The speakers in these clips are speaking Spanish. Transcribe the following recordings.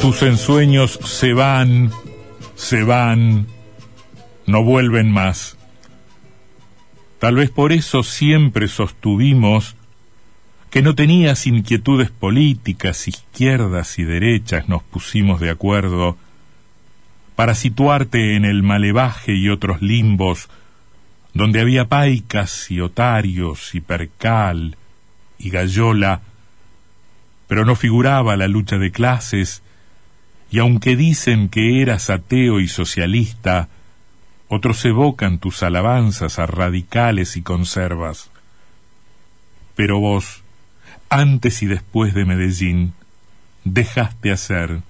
Tus ensueños se van, se van, no vuelven más. Tal vez por eso siempre sostuvimos que no tenías inquietudes políticas, izquierdas y derechas, nos pusimos de acuerdo, para situarte en el malevaje y otros limbos, donde había paicas y otarios y percal y gallola, pero no figuraba la lucha de clases, y aunque dicen que eras ateo y socialista, otros evocan tus alabanzas a radicales y conservas. Pero vos, antes y después de Medellín, dejaste hacer,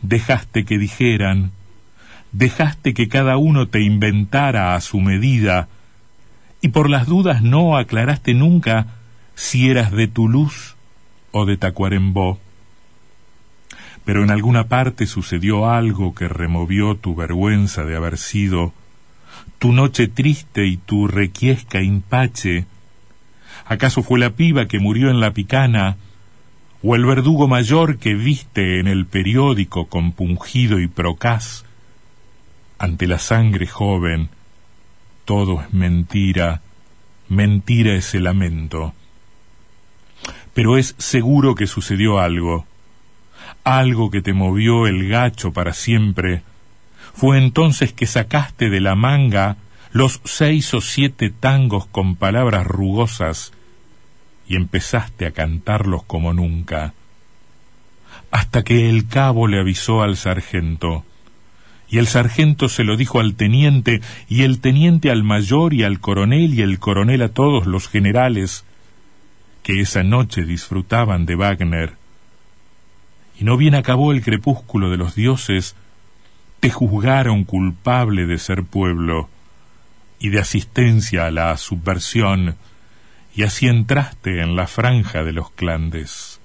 dejaste que dijeran, dejaste que cada uno te inventara a su medida, y por las dudas no aclaraste nunca si eras de Toulouse o de Tacuarembó pero en alguna parte sucedió algo que removió tu vergüenza de haber sido, tu noche triste y tu requiesca impache. ¿Acaso fue la piba que murió en la picana, o el verdugo mayor que viste en el periódico compungido y procaz? Ante la sangre joven, todo es mentira, mentira es el lamento. Pero es seguro que sucedió algo algo que te movió el gacho para siempre, fue entonces que sacaste de la manga los seis o siete tangos con palabras rugosas y empezaste a cantarlos como nunca, hasta que el cabo le avisó al sargento, y el sargento se lo dijo al teniente, y el teniente al mayor y al coronel, y el coronel a todos los generales, que esa noche disfrutaban de Wagner, y no bien acabó el crepúsculo de los dioses, te juzgaron culpable de ser pueblo y de asistencia a la subversión, y así entraste en la franja de los clandes.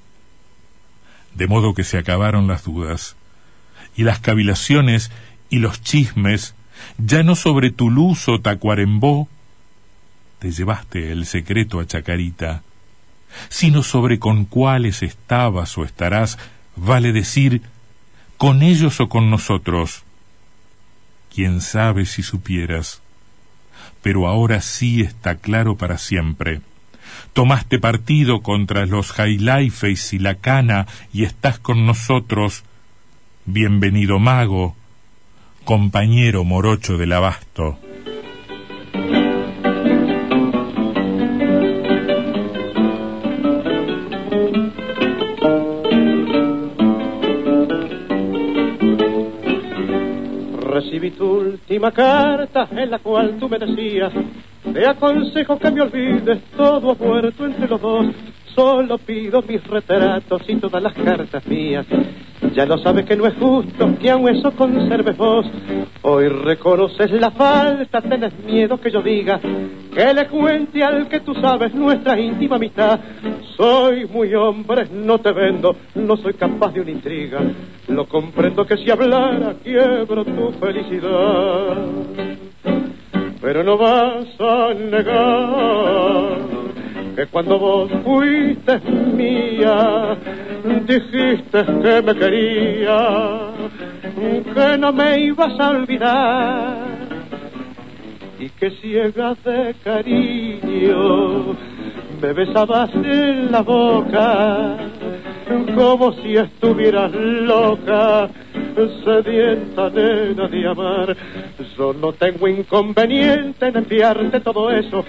De modo que se acabaron las dudas, y las cavilaciones y los chismes, ya no sobre Toulouse o Tacuarembó, te llevaste el secreto a Chacarita, sino sobre con cuáles estabas o estarás vale decir con ellos o con nosotros. Quién sabe si supieras. Pero ahora sí está claro para siempre. Tomaste partido contra los Highlifes y la cana y estás con nosotros. Bienvenido mago, compañero morocho del abasto. Tu última carta en la cual tú me decías, te aconsejo que me olvides, todo ha muerto entre los dos, solo pido mis retratos y todas las cartas mías. Ya lo sabes que no es justo que aún eso conserves vos. Hoy reconoces la falta, tenés miedo que yo diga que le cuente al que tú sabes nuestra íntima amistad. Soy muy hombre, no te vendo, no soy capaz de una intriga. Lo comprendo que si hablara quiebro tu felicidad. Pero no vas a negar que cuando vos fuiste mía, dijiste que me quería, que no me ibas a olvidar, y que ciega de cariño me besabas en la boca, como si estuvieras loca, sedienta nena de amar. Yo no tengo inconveniente en enviarte todo eso,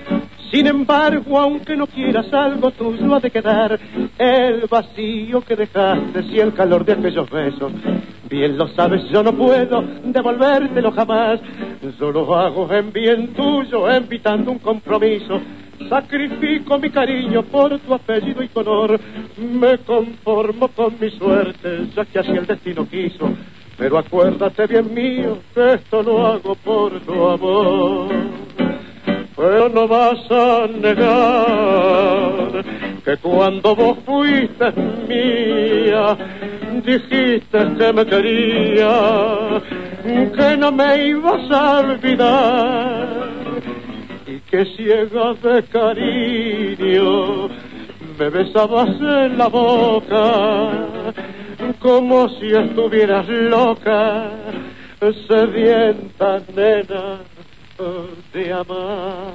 Sin embargo, aunque no quieras algo tuyo ha de quedar el vacío que dejaste y el calor de aquellos besos. Bien lo sabes, yo no puedo devolvértelo jamás. Yo lo hago en bien tuyo, evitando un compromiso. Sacrifico mi cariño por tu apellido y color. Me conformo con mi suerte, ya que así el destino quiso. Pero acuérdate bien mío, que esto lo hago por tu amor. Pero no vas a negar que cuando vos fuiste mía, dijiste que me quería, que no me ibas a olvidar que ciega de cariño me besabas en la boca como si estuvieras loca, sedienta nena de amar.